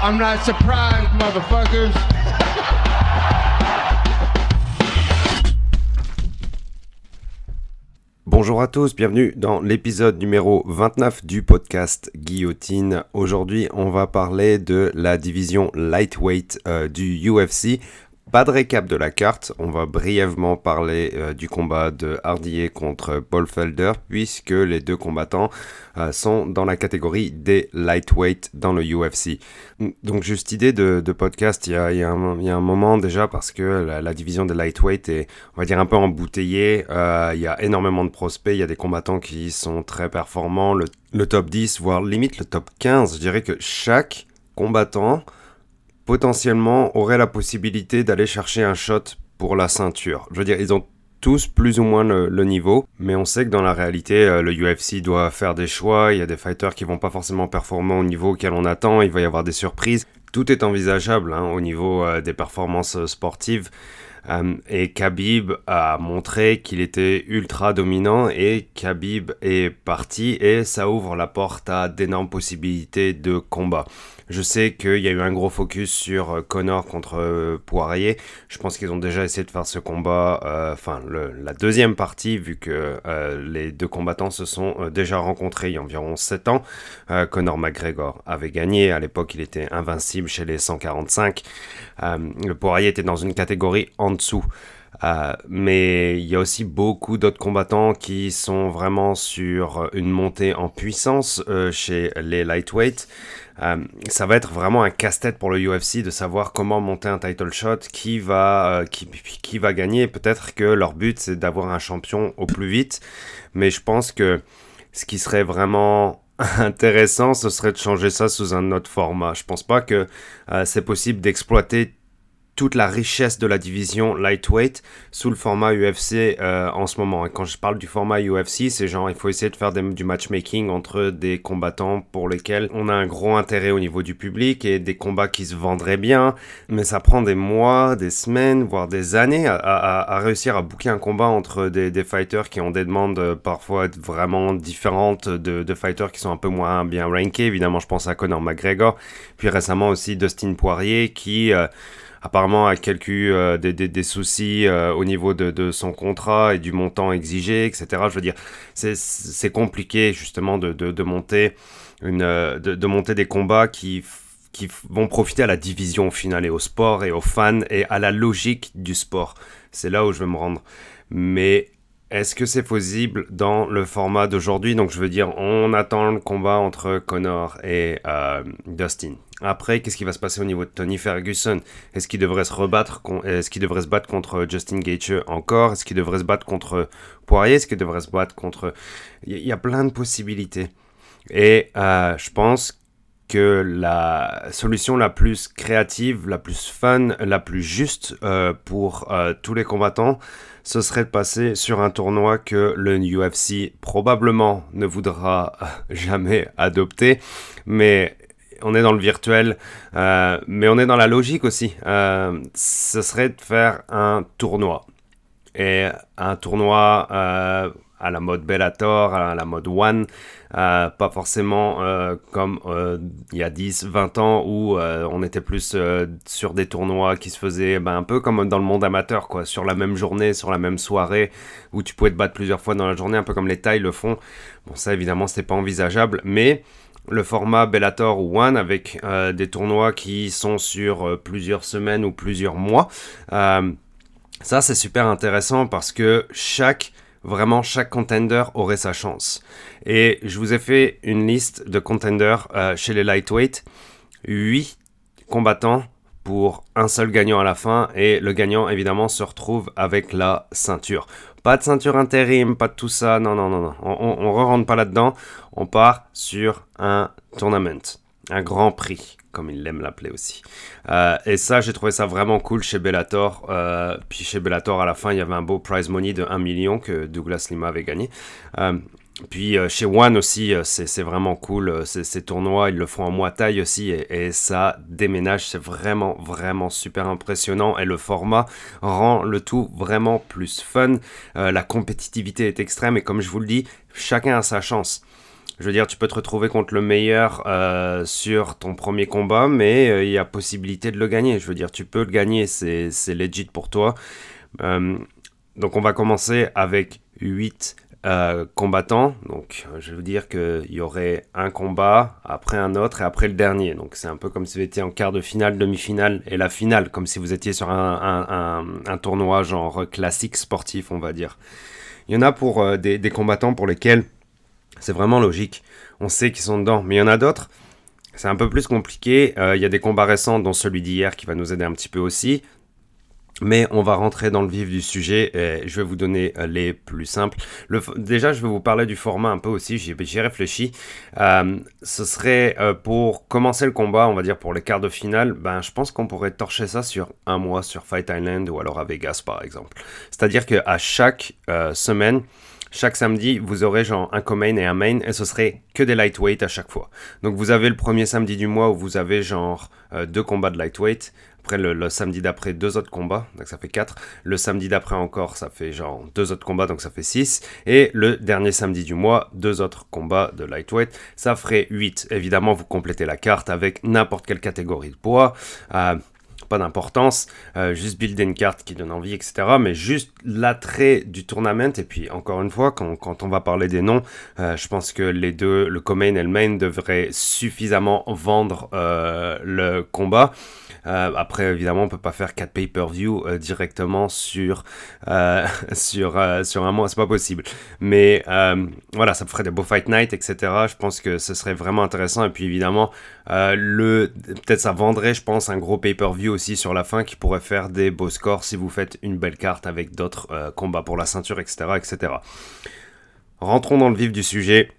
I'm not surprised, motherfuckers. Bonjour à tous, bienvenue dans l'épisode numéro 29 du podcast Guillotine. Aujourd'hui, on va parler de la division lightweight euh, du UFC pas de récap de la carte, on va brièvement parler euh, du combat de Hardier contre Paul Felder puisque les deux combattants euh, sont dans la catégorie des lightweight dans le UFC. Donc juste idée de, podcast, il y, a, un, moment déjà parce que la, division des lightweight est on va dire un peu embouteillée, euh, il y a énormément de prospects, il y a des combattants qui sont très performants, le, le top 10 voire limite le top 15, je dirais que chaque combattant potentiellement auraient la possibilité d'aller chercher un shot pour la ceinture. Je veux dire, ils ont tous plus ou moins le, niveau, mais on sait que dans la réalité, euh, le UFC doit faire des choix, il y a des fighters qui vont pas forcément performer au niveau auquel on attend, il va y avoir des surprises. Tout est envisageable hein, au niveau euh, des performances euh, sportives. et Khabib a montré qu'il était ultra dominant et Khabib est parti et ça ouvre la porte à d'énormes possibilités de combat. Je sais qu'il y a eu un gros focus sur euh, Connor contre euh, Poirier. Je pense qu'ils ont déjà essayé de faire ce combat, euh, enfin la deuxième partie, vu que les deux combattants se sont déjà rencontrés il y a environ 7 ans. Connor McGregor avait gagné. À l'époque, il était invincible chez les 145. le Poirier était dans une catégorie en dessous. mais il y a aussi beaucoup d'autres combattants qui sont vraiment sur une montée en puissance chez les lightweights. Euh, ça va être vraiment un casse-tête pour le UFC de savoir comment monter un title shot, qui va, euh, qui, qui va gagner. Peut-être que leur but c'est d'avoir un champion au plus vite, mais je pense que ce qui serait vraiment intéressant, ce serait de changer ça sous un autre format. Je pense pas que euh, c'est possible d'exploiter toute la richesse de la division lightweight sous le format UFC euh, en ce moment. Et quand je parle du format UFC, c'est genre il faut essayer de faire du matchmaking entre des combattants pour lesquels on a un gros intérêt au niveau du public et des combats qui se vendraient bien. Mais ça prend des mois, des semaines, voire des années à, réussir à booker un combat entre des, fighters qui ont des demandes euh, parfois vraiment différentes de, de, fighters qui sont un peu moins bien rankés. Évidemment, je pense à Conor McGregor. Puis récemment aussi Dustin Poirier qui... Euh, apparemment a quelques euh, des, soucis euh, au niveau de, son contrat et du montant exigé, etc. Je veux dire, c'est compliqué justement de, monter une, euh, de, monter des combats qui qui vont profiter à la division finale et au sport et aux fans et à la logique du sport. C'est là où je veux me rendre. Mais est-ce que c'est possible dans le format d'aujourd'hui? Donc je veux dire, on attend le combat entre Connor et Dustin. Après, qu'est-ce qui va se passer au niveau de Tony Ferguson? Est-ce qu'il devrait se rebattre Est-ce qu'il devrait se battre contre Justin Gaethje encore? Est-ce qu'il devrait se battre contre Poirier? Est-ce qu'il devrait se battre contre Il y a plein de possibilités. Et euh, je pense que la solution la plus créative, la plus fun, la plus juste euh, pour euh, tous les combattants, ce serait de passer sur un tournoi que le UFC probablement ne voudra jamais adopter, mais on est dans le virtuel, euh, mais on est dans la logique aussi. Euh, ce serait de faire un tournoi. Et un tournoi euh, à la mode Bellator, à la mode One, pas forcément comme il y a 10, 20 ans où on était plus sur des tournois qui se faisaient ben, un peu comme dans le monde amateur, quoi, sur la même journée, sur la même soirée, où tu pouvais te battre plusieurs fois dans la journée, un peu comme les tailles le font. Bon, ça évidemment, c'était pas envisageable, mais le format Bellator One avec euh, des tournois qui sont sur euh, plusieurs semaines ou plusieurs mois. Euh, ça, c'est super intéressant parce que chaque, vraiment chaque contender aurait sa chance. Et je vous ai fait une liste de contenders chez les lightweight. 8 combattants pour un seul gagnant à la fin et le gagnant évidemment se retrouve avec la ceinture. Pas de ceinture intérim, pas de tout ça, non, non, non, non. On ne rentre pas là-dedans. On part sur un tournament, un grand prix, comme il l'aime l'appeler aussi. Euh, et ça, j'ai trouvé ça vraiment cool chez Bellator. Euh, puis chez Bellator, à la fin, il y avait un beau prize money de 1 million que Douglas Lima avait gagné. Euh, puis chez One aussi, c'est vraiment cool. Ces tournois, ils le font en mois taille aussi. Et, ça déménage. C'est vraiment, vraiment super impressionnant. Et le format rend le tout vraiment plus fun. la compétitivité est extrême. Et comme je vous le dis, chacun a sa chance. Je veux dire, tu peux te retrouver contre le meilleur euh, sur ton premier combat, mais euh, il y a possibilité de le gagner. Je veux dire, tu peux le gagner, c'est legit pour toi. donc on va commencer avec 8 euh, combattants. Donc, euh, je vais vous dire qu'il y aurait un combat, après un autre et après le dernier. Donc, c'est un peu comme si vous étiez en quart de finale, demi-finale et la finale, comme si vous étiez sur un, tournoi genre classique sportif, on va dire. Il y en a pour euh, des, combattants pour lesquels c'est vraiment logique. On sait qu'ils sont dedans. Mais il y en a d'autres. C'est un peu plus compliqué. il y a des combats récents, dont celui d'hier, qui va nous aider un petit peu aussi. Mais on va rentrer dans le vif du sujet et je vais vous donner euh, les plus simples. déjà, je vais vous parler du format un peu aussi, j'y réfléchi. Euh, ce serait euh, pour commencer le combat, on va dire pour les quarts de finale, ben, je pense qu'on pourrait torcher ça sur un mois sur Fight Island ou alors à Vegas par exemple. C'est-à-dire qu'à chaque semaine, chaque samedi, vous aurez genre un co-main et un main, et ce serait que des lightweight à chaque fois. Donc vous avez le premier samedi du mois où vous avez genre deux combats de lightweight. Après, le, samedi d'après, deux autres combats, donc ça fait 4. Le samedi d'après encore, ça fait genre deux autres combats, donc ça fait 6. Et le dernier samedi du mois, deux autres combats de lightweight, ça ferait 8. Évidemment, vous complétez la carte avec n'importe quelle catégorie de poids. Euh, pas d'importance, euh, juste builder une carte qui donne envie, etc. Mais juste l'attrait du tournament, et puis encore une fois, quand, on va parler des noms, euh, je pense que les deux, le co-main et le main, devraient suffisamment vendre le combat. Euh, après, évidemment, on peut pas faire 4 pay-per-view euh, directement sur, euh, sur, sur un mois, c'est pas possible. Mais voilà, ça ferait des beaux fight night, etc. Je pense que ce serait vraiment intéressant. Et puis évidemment, le peut-être ça vendrait, je pense, un gros pay-per-view sur la fin qui pourrait faire des beaux scores si vous faites une belle carte avec d'autres combats pour la ceinture, etc., etc. Rentrons dans le vif du sujet.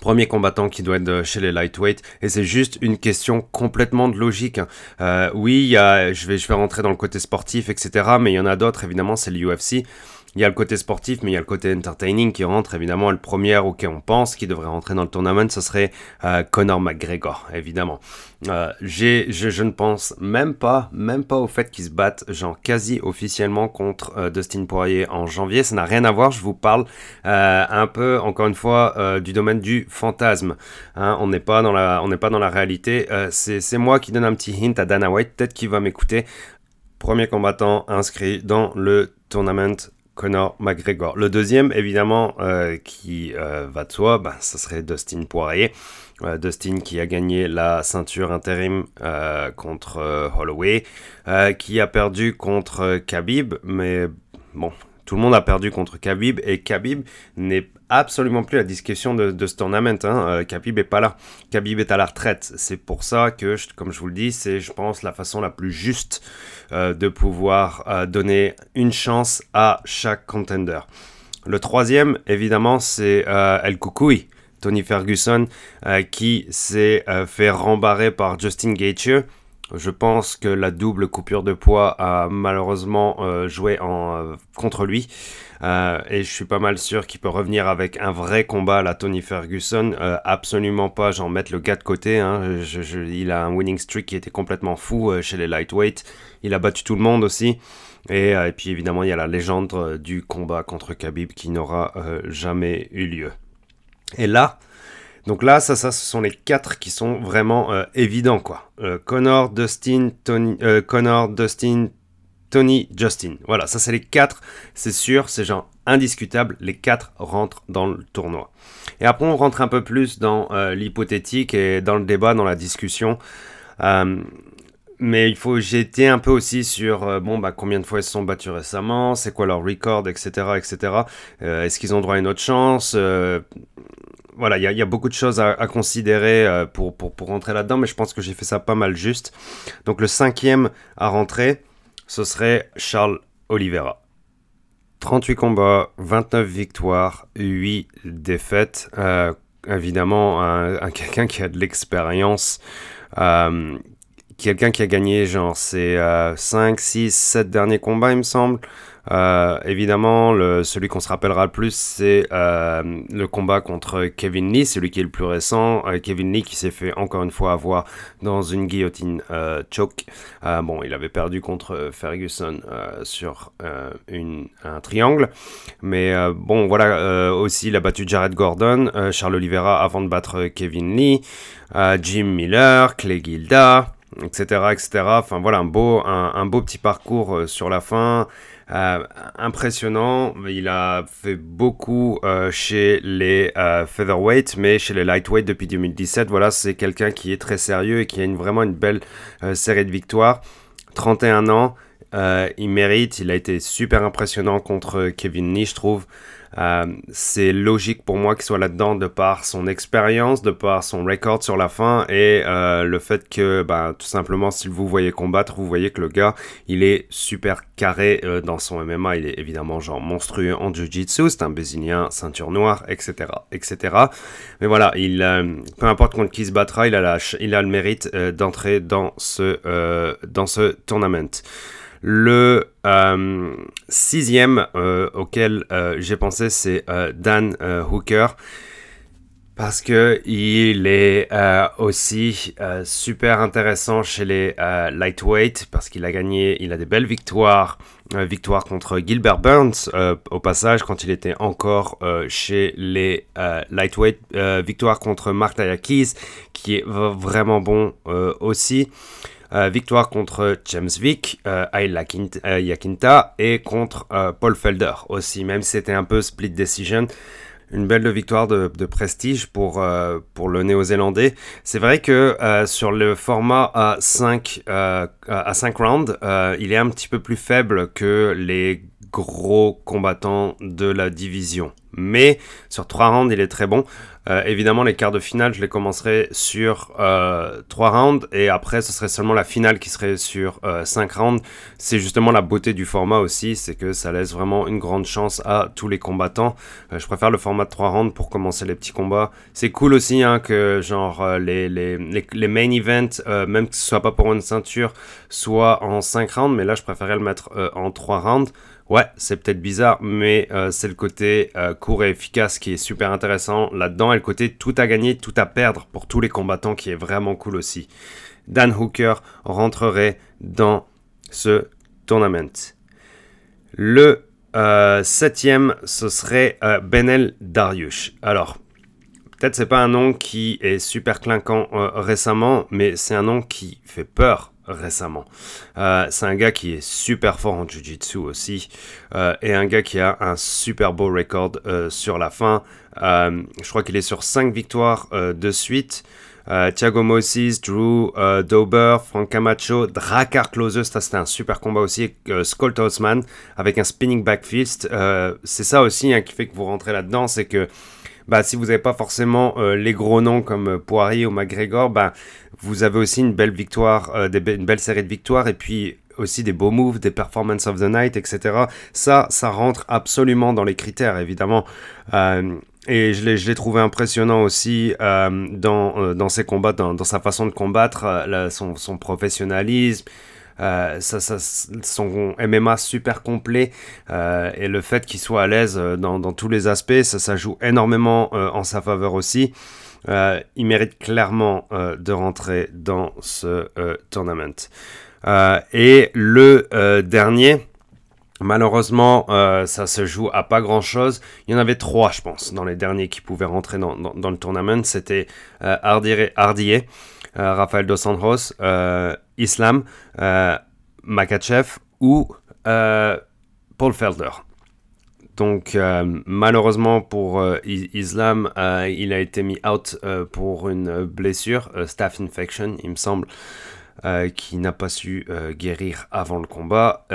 Premier combattant qui doit être chez les lightweight et c'est juste une question complètement de logique. Hein. Euh, oui, je, vais, je vais rentrer dans le côté sportif, etc. Mais il y en a d'autres, évidemment, c'est l'UFC. Il y a le côté sportif, mais il y a le côté entertaining qui rentre. Évidemment, le premier auquel on pense qui devrait rentrer dans le tournament, ce serait euh, Conor McGregor, évidemment. Euh, je, ne pense même pas, même pas au fait qu'il se batte, genre quasi officiellement contre euh, Dustin Poirier en janvier. Ça n'a rien à voir. Je vous parle un peu, encore une fois, du domaine du fantasme. Hein. on n'est pas dans la, on n'est pas dans la réalité. c'est moi qui donne un petit hint à Dana White, peut-être qu'il va m'écouter. Premier combattant inscrit dans le tournament Conor McGregor. Le deuxième, évidemment, euh, qui euh, va de soi, bah, ce serait Dustin Poirier. Euh, Dustin qui a gagné la ceinture intérim contre Holloway, qui a perdu contre Khabib, mais bon, tout le monde a perdu contre Khabib et Khabib n'est absolument plus la discussion de, ce tournament. Hein. Euh, Khabib est pas là. Khabib est à la retraite. C'est pour ça que, comme je vous le dis, c'est, je pense, la façon la plus juste euh, de pouvoir euh, donner une chance à chaque contender. Le troisième, évidemment, c'est El Koukoui, Tony Ferguson, qui s'est fait rembarrer par Justin Gaethje. Je pense que la double coupure de poids a malheureusement euh, joué en, euh, contre lui. Euh, et je suis pas mal sûr qu'il peut revenir avec un vrai combat à la Tony Ferguson. absolument pas, j'en mettre le gars de côté. Hein. il a un winning streak qui était complètement fou chez les lightweight. Il a battu tout le monde aussi. Et, et puis évidemment, il y a la légende du combat contre Khabib qui n'aura jamais eu lieu. Et là, donc là, ça, ça, ce sont les quatre qui sont vraiment euh, évidents, quoi. Euh, Connor, Dustin, Tony, euh, Connor, Dustin, Tony, Justin. Voilà, ça c'est les quatre, c'est sûr, c'est genre indiscutable, les quatre rentrent dans le tournoi. Et après, on rentre un peu plus dans l'hypothétique et dans le débat, dans la discussion. Mais il faut, été un peu aussi sur, bon, bah, combien de fois ils se sont battus récemment, c'est quoi leur record, etc., etc. Est-ce qu'ils ont droit à une autre chance voilà, il y, a beaucoup de choses à, considérer euh, pour, pour, pour, rentrer là-dedans, mais je pense que j'ai fait ça pas mal juste. Donc le cinquième à rentrer, ce serait Charles Oliveira. 38 combats, 29 victoires, 8 défaites. Euh, évidemment, un, quelqu'un qui a de l'expérience, euh, quelqu'un qui a gagné genre ses 5, 6, 7 derniers combats, il me semble. Euh, évidemment, le, celui qu'on se rappellera le plus, c'est euh, le combat contre Kevin Lee, celui qui est le plus récent. Euh, Kevin Lee qui s'est fait encore une fois avoir dans une guillotine choke. bon, il avait perdu contre Ferguson sur un triangle. Mais bon, voilà, aussi il a battu Jared Gordon, Charles Oliveira avant de battre Kevin Lee, Jim Miller, Clay Gilda etc., etc. Enfin voilà, un beau, un, beau petit parcours sur la fin. Euh, impressionnant. Il a fait beaucoup euh, chez les euh, featherweight, mais chez les lightweight depuis 2017. Voilà, c'est quelqu'un qui est très sérieux et qui a une, vraiment une belle série de victoires. 31 ans, il mérite. Il a été super impressionnant contre Kevin Lee, je trouve. Euh, c'est logique pour moi qu'il soit là-dedans de par son expérience, de par son record sur la fin et euh, le fait que, bah, tout simplement, si vous voyez combattre, vous voyez que le gars, il est super carré euh, dans son MMA. Il est évidemment genre monstrueux en jiu-jitsu, c'est un brésilien, ceinture noire, etc., etc. Mais voilà, il, peu importe contre qui se battra, il a, il a le mérite d'entrer dans ce, dans ce tournament. Le euh, sixième euh, auquel euh, j'ai pensé, c'est Dan Hooker. Parce que il est aussi super intéressant chez les lightweight, parce qu'il a gagné, il a des belles victoires, victoire contre Gilbert Burns au passage quand il était encore chez les lightweight, victoire contre Mark Tayakis qui est vraiment bon aussi. Euh, victoire contre James Vick, euh, euh, Yakinta et contre Paul Felder aussi, même si c'était un peu split decision une belle victoire de, prestige pour, pour le néo-zélandais. C'est vrai que sur le format à 5, à 5 rounds, il est un petit peu plus faible que les gros combattants de la division. Mais sur 3 rounds, il est très bon. Euh, évidemment, les quarts de finale, je les commencerai sur euh, 3 rounds et après, ce serait seulement la finale qui serait sur euh, 5 rounds. C'est justement la beauté du format aussi, c'est que ça laisse vraiment une grande chance à tous les combattants. Euh, je préfère le format de 3 rounds pour commencer les petits combats. C'est cool aussi hein, que genre euh, les, les, les, main events, même que ce soit pas pour une ceinture, soit en 5 rounds, mais là, je préférais le mettre en 3 rounds. Ouais, c'est peut-être bizarre, mais euh, c'est le côté euh, court et efficace qui est super intéressant là-dedans et le côté tout à gagner, tout à perdre pour tous les combattants qui est vraiment cool aussi. Dan Hooker rentrerait dans ce tournament. Le euh, septième, ce serait Benel Dariush. Alors, peut-être c'est pas un nom qui est super clinquant récemment, mais c'est un nom qui fait peur récemment. Euh, c'est un gars qui est super fort en Jiu-Jitsu aussi euh, et un gars qui a un super beau record euh, sur la fin. je crois qu'il est sur 5 victoires de suite. Thiago Moses, Drew Dober, Frank Camacho, Drakkar Klose, ça c'était un super combat aussi, Skolt Osman avec un spinning back fist. c'est ça aussi hein, qui fait que vous rentrez là-dedans, c'est que bah, si vous n'avez pas forcément les gros noms comme euh, Poirier ou McGregor, bah, vous avez aussi une belle victoire, euh, une belle série de victoires et puis aussi des beaux moves, des performances of the night, etc. Ça, ça rentre absolument dans les critères, évidemment. et je l'ai trouvé impressionnant aussi dans, dans ses combats, dans, sa façon de combattre, son, son professionnalisme. Euh, ça, ça, son MMA super complet euh, et le fait qu'il soit à l'aise euh, dans, dans, tous les aspects, ça, ça joue énormément en sa faveur aussi. Il mérite clairement de rentrer dans ce tournament. et le dernier, Malheureusement, ça se joue à pas grand chose. Il y en avait trois, je pense, dans les derniers qui pouvaient rentrer dans, le tournament. C'était euh, Hardier, Rafael Dos Santos, Islam, euh, Makachev ou euh, Paul Felder. Donc euh, malheureusement pour Islam, il a été mis out pour une blessure, staph infection, il me semble. qui n'a pas su guérir avant le combat.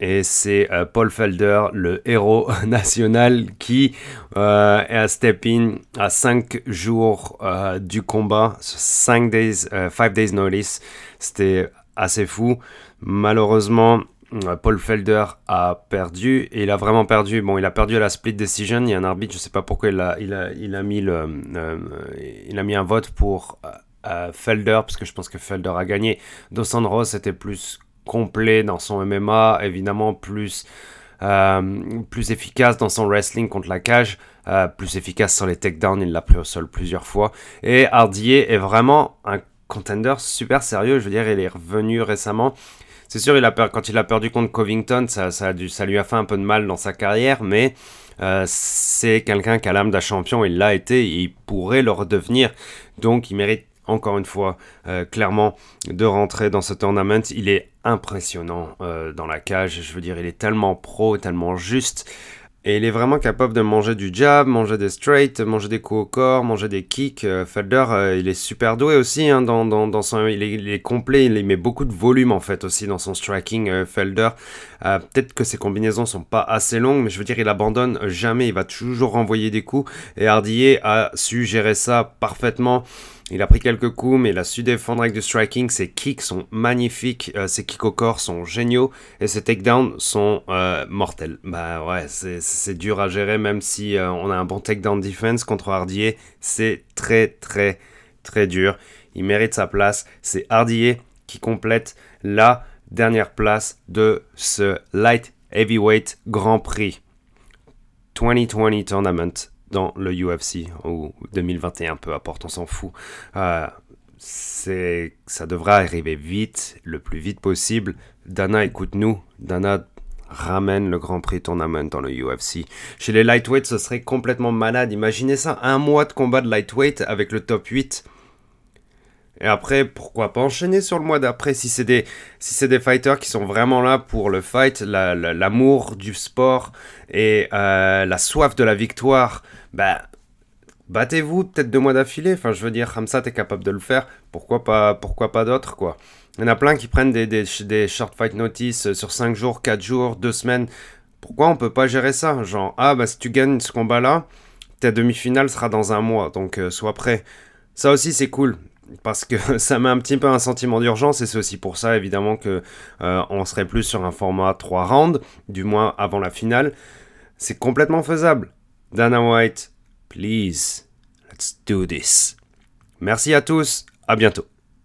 et c'est Paul Felder, le héros national, qui est à step in à 5 jours du combat, 5 days, 5 days notice. C'était assez fou. Malheureusement, euh, Paul Felder a perdu et il a vraiment perdu. Bon, il a perdu à la split decision. Il y a un arbitre, je sais pas pourquoi il a, il a, il a mis le, euh, il a mis un vote pour Felder, parce que je pense que Felder a gagné. Dos Anjos était plus complet dans son MMA, évidemment plus, plus efficace dans son wrestling contre la cage. plus efficace sur les takedowns, il l'a pris au sol plusieurs fois. Et Hardier est vraiment un contender super sérieux. Je veux dire, il est revenu récemment. C'est sûr, il a quand il a perdu contre Covington, ça, ça, dû, ça lui a fait un peu de mal dans sa carrière, mais euh, c'est quelqu'un qui a l'âme d'un champion, il l'a été, et il pourrait le redevenir. Donc il mérite encore une fois euh, clairement de rentrer dans ce tournament. Il est impressionnant euh, dans la cage, je veux dire, il est tellement pro, tellement juste. Et il est vraiment capable de manger du jab, manger des straight, manger des coups au corps, manger des kicks. Euh, Felder, euh, il est super doué aussi hein, dans, dans, son, il est, complet, il met beaucoup de volume en fait aussi dans son striking. Euh, Felder, peut-être que ses combinaisons sont pas assez longues, mais je veux dire, il abandonne jamais, il va toujours renvoyer des coups. Et Hardier a su gérer ça parfaitement. Il a pris quelques coups, mais il a su défendre avec du striking. Ses kicks sont magnifiques, euh, ses kicks au corps sont géniaux et ses takedowns sont euh, mortels. Bah ouais, c'est dur à gérer, même si euh, on a un bon takedown defense contre Hardier. C'est très, très, très dur. Il mérite sa place. C'est Hardier qui complète la dernière place de ce Light Heavyweight Grand Prix 2020 Tournament dans le UFC ou 2021, peu importe, on s'en fout. Euh, c'est, ça devra arriver vite, le plus vite possible. Dana, écoute-nous. Dana ramène le Grand Prix Tournament dans le UFC. Chez les lightweights, ce serait complètement malade. Imaginez ça, un mois de combat de lightweight avec le top 8. Et après, pourquoi pas enchaîner sur le mois d'après si c'est des, si des fighters qui sont vraiment là pour le fight, l'amour du sport et euh, la soif de la victoire. Bah, battez-vous peut-être deux mois d'affilée. Enfin, je veux dire, ça, t'es capable de le faire. Pourquoi pas, pourquoi pas d'autres, quoi. Il y en a plein qui prennent des, des, des short fight notice sur 5 jours, 4 jours, 2 semaines. Pourquoi on peut pas gérer ça? Genre, ah, bah si tu gagnes ce combat-là, ta demi-finale sera dans un mois, donc euh, sois prêt. Ça aussi, c'est cool parce que ça met un petit peu un sentiment d'urgence et c'est aussi pour ça évidemment que euh, on serait plus sur un format 3 rounds, du moins avant la finale. C'est complètement faisable. Dana White, please, let's do this. Merci à tous, à bientôt.